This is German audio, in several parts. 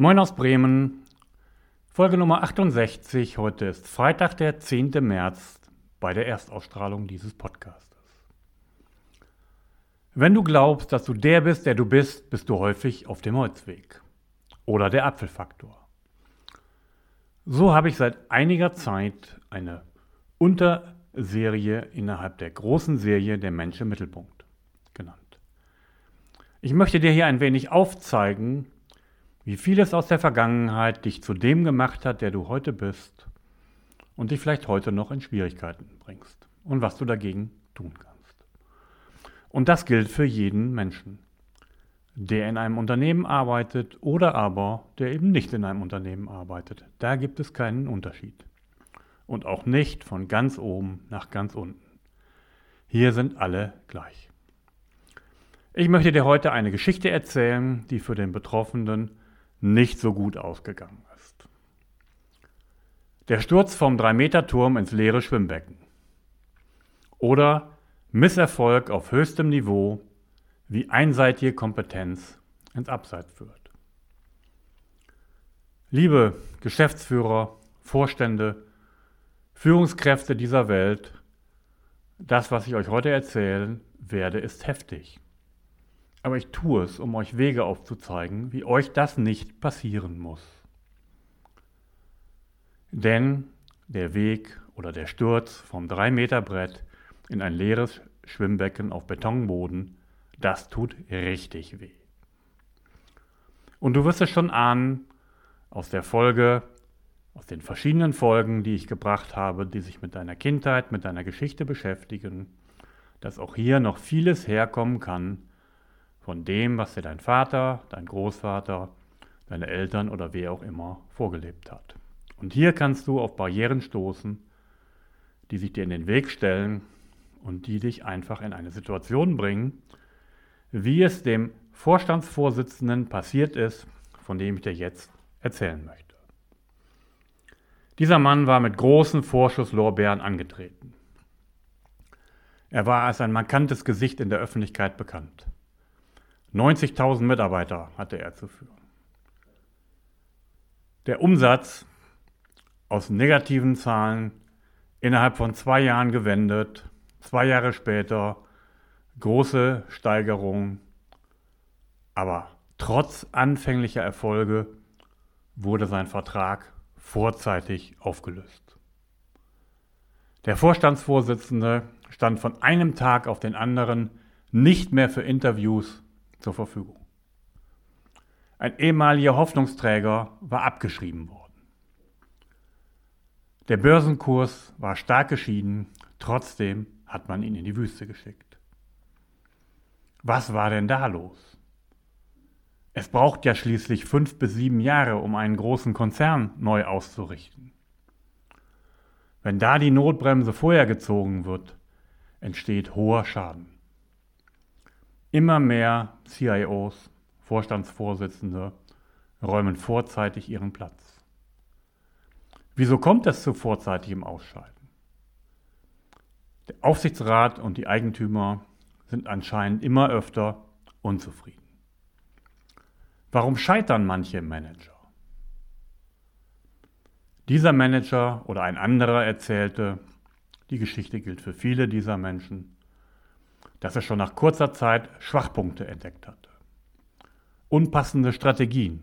Moin aus Bremen, Folge Nummer 68. Heute ist Freitag, der 10. März bei der Erstausstrahlung dieses Podcasts. Wenn du glaubst, dass du der bist, der du bist, bist du häufig auf dem Holzweg oder der Apfelfaktor. So habe ich seit einiger Zeit eine Unterserie innerhalb der großen Serie Der Mensch im Mittelpunkt genannt. Ich möchte dir hier ein wenig aufzeigen, wie vieles aus der Vergangenheit dich zu dem gemacht hat, der du heute bist und dich vielleicht heute noch in Schwierigkeiten bringst und was du dagegen tun kannst. Und das gilt für jeden Menschen, der in einem Unternehmen arbeitet oder aber der eben nicht in einem Unternehmen arbeitet. Da gibt es keinen Unterschied. Und auch nicht von ganz oben nach ganz unten. Hier sind alle gleich. Ich möchte dir heute eine Geschichte erzählen, die für den Betroffenen nicht so gut ausgegangen ist. Der Sturz vom 3-Meter-Turm ins leere Schwimmbecken. Oder Misserfolg auf höchstem Niveau, wie einseitige Kompetenz ins Abseits führt. Liebe Geschäftsführer, Vorstände, Führungskräfte dieser Welt, das, was ich euch heute erzählen werde, ist heftig. Aber ich tue es, um euch Wege aufzuzeigen, wie euch das nicht passieren muss. Denn der Weg oder der Sturz vom 3-Meter-Brett in ein leeres Schwimmbecken auf Betonboden, das tut richtig weh. Und du wirst es schon ahnen aus der Folge, aus den verschiedenen Folgen, die ich gebracht habe, die sich mit deiner Kindheit, mit deiner Geschichte beschäftigen, dass auch hier noch vieles herkommen kann, von dem, was dir dein Vater, dein Großvater, deine Eltern oder wer auch immer vorgelebt hat. Und hier kannst du auf Barrieren stoßen, die sich dir in den Weg stellen und die dich einfach in eine Situation bringen, wie es dem Vorstandsvorsitzenden passiert ist, von dem ich dir jetzt erzählen möchte. Dieser Mann war mit großen Vorschusslorbeeren angetreten. Er war als ein markantes Gesicht in der Öffentlichkeit bekannt. 90.000 Mitarbeiter hatte er zu führen. Der Umsatz aus negativen Zahlen innerhalb von zwei Jahren gewendet, zwei Jahre später große Steigerung, aber trotz anfänglicher Erfolge wurde sein Vertrag vorzeitig aufgelöst. Der Vorstandsvorsitzende stand von einem Tag auf den anderen nicht mehr für Interviews zur Verfügung. Ein ehemaliger Hoffnungsträger war abgeschrieben worden. Der Börsenkurs war stark geschieden, trotzdem hat man ihn in die Wüste geschickt. Was war denn da los? Es braucht ja schließlich fünf bis sieben Jahre, um einen großen Konzern neu auszurichten. Wenn da die Notbremse vorher gezogen wird, entsteht hoher Schaden. Immer mehr CIOs, Vorstandsvorsitzende, räumen vorzeitig ihren Platz. Wieso kommt es zu vorzeitigem Ausscheiden? Der Aufsichtsrat und die Eigentümer sind anscheinend immer öfter unzufrieden. Warum scheitern manche Manager? Dieser Manager oder ein anderer erzählte, die Geschichte gilt für viele dieser Menschen, dass er schon nach kurzer Zeit Schwachpunkte entdeckt hatte. Unpassende Strategien,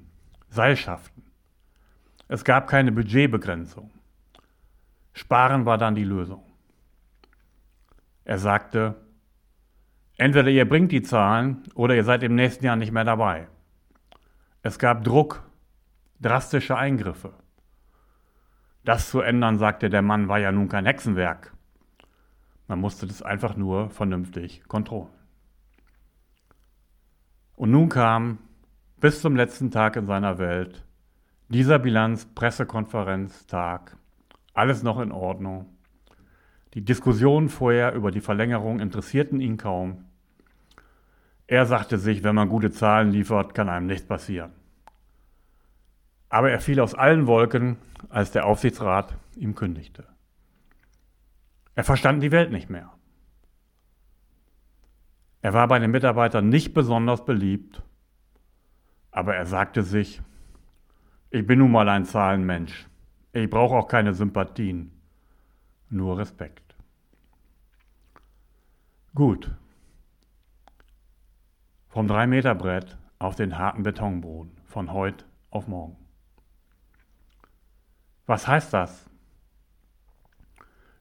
Seilschaften. Es gab keine Budgetbegrenzung. Sparen war dann die Lösung. Er sagte, entweder ihr bringt die Zahlen oder ihr seid im nächsten Jahr nicht mehr dabei. Es gab Druck, drastische Eingriffe. Das zu ändern, sagte der Mann, war ja nun kein Hexenwerk. Man musste das einfach nur vernünftig kontrollieren. Und nun kam bis zum letzten Tag in seiner Welt dieser Bilanz-Pressekonferenztag, alles noch in Ordnung. Die Diskussionen vorher über die Verlängerung interessierten ihn kaum. Er sagte sich, wenn man gute Zahlen liefert, kann einem nichts passieren. Aber er fiel aus allen Wolken, als der Aufsichtsrat ihm kündigte. Er verstand die Welt nicht mehr. Er war bei den Mitarbeitern nicht besonders beliebt, aber er sagte sich, Ich bin nun mal ein Zahlenmensch. Ich brauche auch keine Sympathien, nur Respekt. Gut. Vom 3-Meter-Brett auf den harten Betonboden, von heute auf morgen. Was heißt das?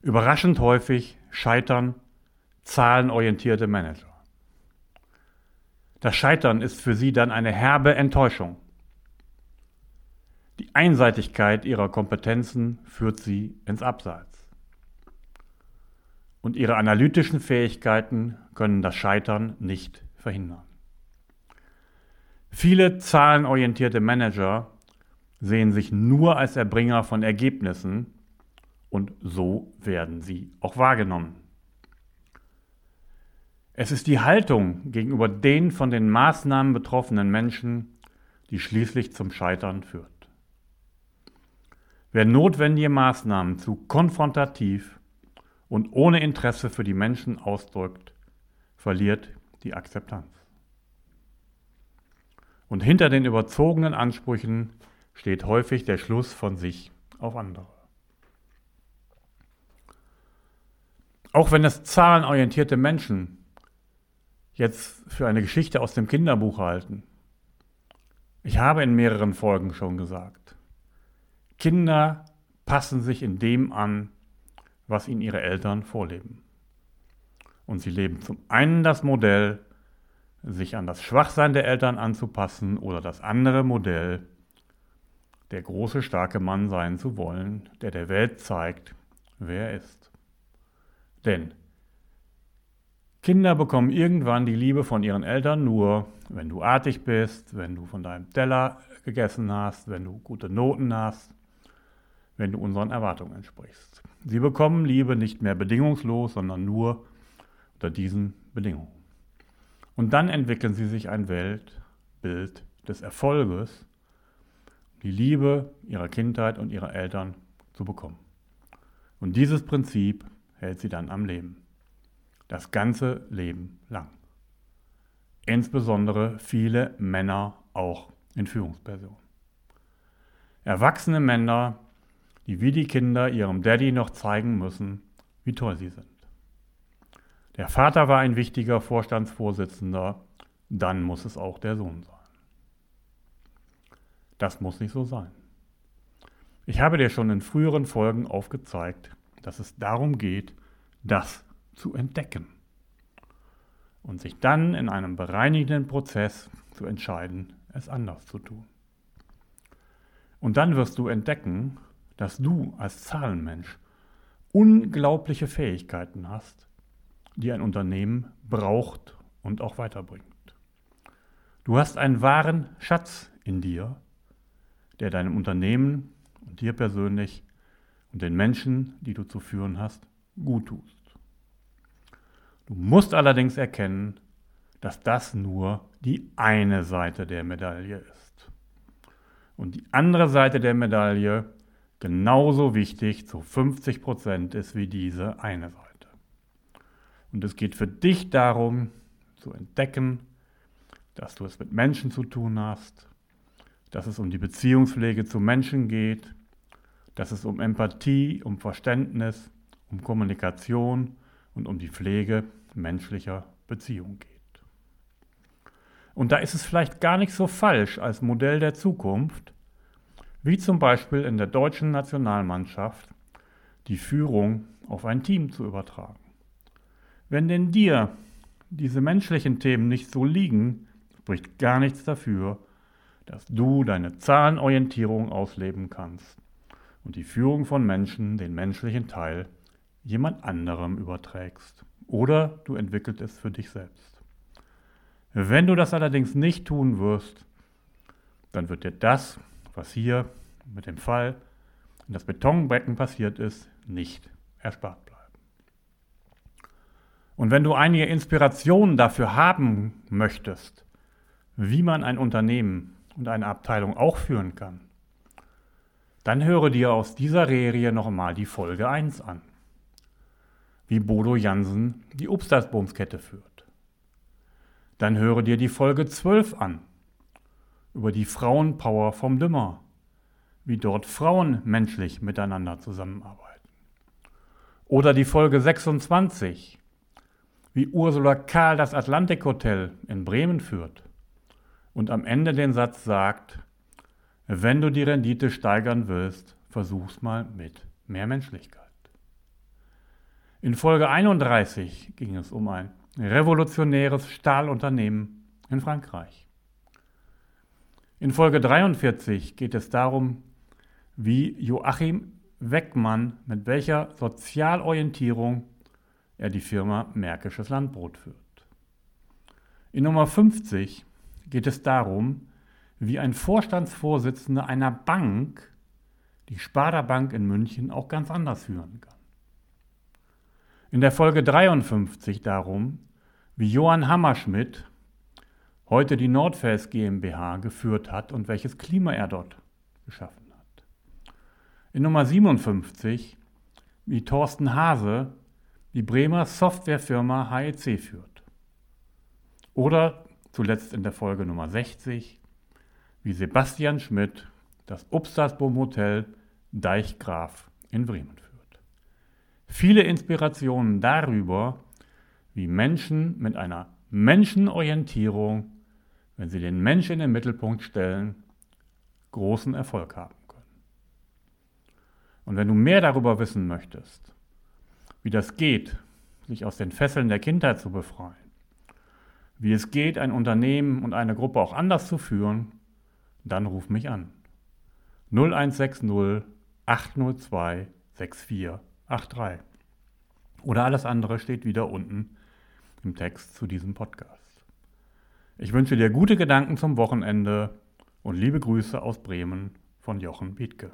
Überraschend häufig scheitern zahlenorientierte Manager. Das Scheitern ist für sie dann eine herbe Enttäuschung. Die Einseitigkeit ihrer Kompetenzen führt sie ins Abseits. Und ihre analytischen Fähigkeiten können das Scheitern nicht verhindern. Viele zahlenorientierte Manager sehen sich nur als Erbringer von Ergebnissen und so werden sie auch wahrgenommen. Es ist die Haltung gegenüber den von den Maßnahmen betroffenen Menschen, die schließlich zum Scheitern führt. Wer notwendige Maßnahmen zu konfrontativ und ohne Interesse für die Menschen ausdrückt, verliert die Akzeptanz. Und hinter den überzogenen Ansprüchen steht häufig der Schluss von sich auf andere. Auch wenn es zahlenorientierte Menschen jetzt für eine Geschichte aus dem Kinderbuch halten. Ich habe in mehreren Folgen schon gesagt, Kinder passen sich in dem an, was ihnen ihre Eltern vorleben. Und sie leben zum einen das Modell, sich an das Schwachsein der Eltern anzupassen oder das andere Modell, der große, starke Mann sein zu wollen, der der Welt zeigt, wer er ist. Denn Kinder bekommen irgendwann die Liebe von ihren Eltern nur, wenn du artig bist, wenn du von deinem Teller gegessen hast, wenn du gute Noten hast, wenn du unseren Erwartungen entsprichst. Sie bekommen Liebe nicht mehr bedingungslos, sondern nur unter diesen Bedingungen. Und dann entwickeln sie sich ein Weltbild des Erfolges, die Liebe ihrer Kindheit und ihrer Eltern zu bekommen. Und dieses Prinzip hält sie dann am Leben. Das ganze Leben lang. Insbesondere viele Männer auch in Führungspersonen. Erwachsene Männer, die wie die Kinder ihrem Daddy noch zeigen müssen, wie toll sie sind. Der Vater war ein wichtiger Vorstandsvorsitzender, dann muss es auch der Sohn sein. Das muss nicht so sein. Ich habe dir schon in früheren Folgen aufgezeigt, dass es darum geht, das zu entdecken und sich dann in einem bereinigenden Prozess zu entscheiden, es anders zu tun. Und dann wirst du entdecken, dass du als Zahlenmensch unglaubliche Fähigkeiten hast, die ein Unternehmen braucht und auch weiterbringt. Du hast einen wahren Schatz in dir, der deinem Unternehmen und dir persönlich und den Menschen, die du zu führen hast, gut tust. Du musst allerdings erkennen, dass das nur die eine Seite der Medaille ist. Und die andere Seite der Medaille genauso wichtig zu 50 Prozent ist wie diese eine Seite. Und es geht für dich darum, zu entdecken, dass du es mit Menschen zu tun hast, dass es um die Beziehungspflege zu Menschen geht, dass es um Empathie, um Verständnis, um Kommunikation und um die Pflege menschlicher Beziehungen geht. Und da ist es vielleicht gar nicht so falsch als Modell der Zukunft, wie zum Beispiel in der deutschen Nationalmannschaft, die Führung auf ein Team zu übertragen. Wenn denn dir diese menschlichen Themen nicht so liegen, spricht gar nichts dafür, dass du deine Zahlenorientierung ausleben kannst und die Führung von Menschen, den menschlichen Teil, jemand anderem überträgst. Oder du entwickelst es für dich selbst. Wenn du das allerdings nicht tun wirst, dann wird dir das, was hier mit dem Fall in das Betonbecken passiert ist, nicht erspart bleiben. Und wenn du einige Inspirationen dafür haben möchtest, wie man ein Unternehmen und eine Abteilung auch führen kann, dann höre dir aus dieser Serie nochmal die Folge 1 an. Wie Bodo Jansen die Obstasbumskette führt. Dann höre dir die Folge 12 an. Über die Frauenpower vom Dümmer. wie dort Frauen menschlich miteinander zusammenarbeiten. Oder die Folge 26, wie Ursula Karl das Atlantik Hotel in Bremen führt und am Ende den Satz sagt, wenn du die Rendite steigern willst, versuch's mal mit mehr Menschlichkeit. In Folge 31 ging es um ein revolutionäres Stahlunternehmen in Frankreich. In Folge 43 geht es darum, wie Joachim Weckmann mit welcher Sozialorientierung er die Firma Märkisches Landbrot führt. In Nummer 50 geht es darum, wie ein Vorstandsvorsitzender einer Bank die Sparda Bank in München auch ganz anders führen kann. In der Folge 53 darum, wie Johann Hammerschmidt heute die Nordfels GmbH geführt hat und welches Klima er dort geschaffen hat. In Nummer 57, wie Thorsten Hase die Bremer Softwarefirma HEC führt. Oder zuletzt in der Folge Nummer 60, wie Sebastian Schmidt das Upstasboom Hotel Deichgraf in Bremen führt. Viele Inspirationen darüber, wie Menschen mit einer Menschenorientierung, wenn sie den Menschen in den Mittelpunkt stellen, großen Erfolg haben können. Und wenn du mehr darüber wissen möchtest, wie das geht, sich aus den Fesseln der Kindheit zu befreien, wie es geht, ein Unternehmen und eine Gruppe auch anders zu führen, dann ruf mich an. 0160 802 6483. Oder alles andere steht wieder unten im Text zu diesem Podcast. Ich wünsche dir gute Gedanken zum Wochenende und liebe Grüße aus Bremen von Jochen Bietke.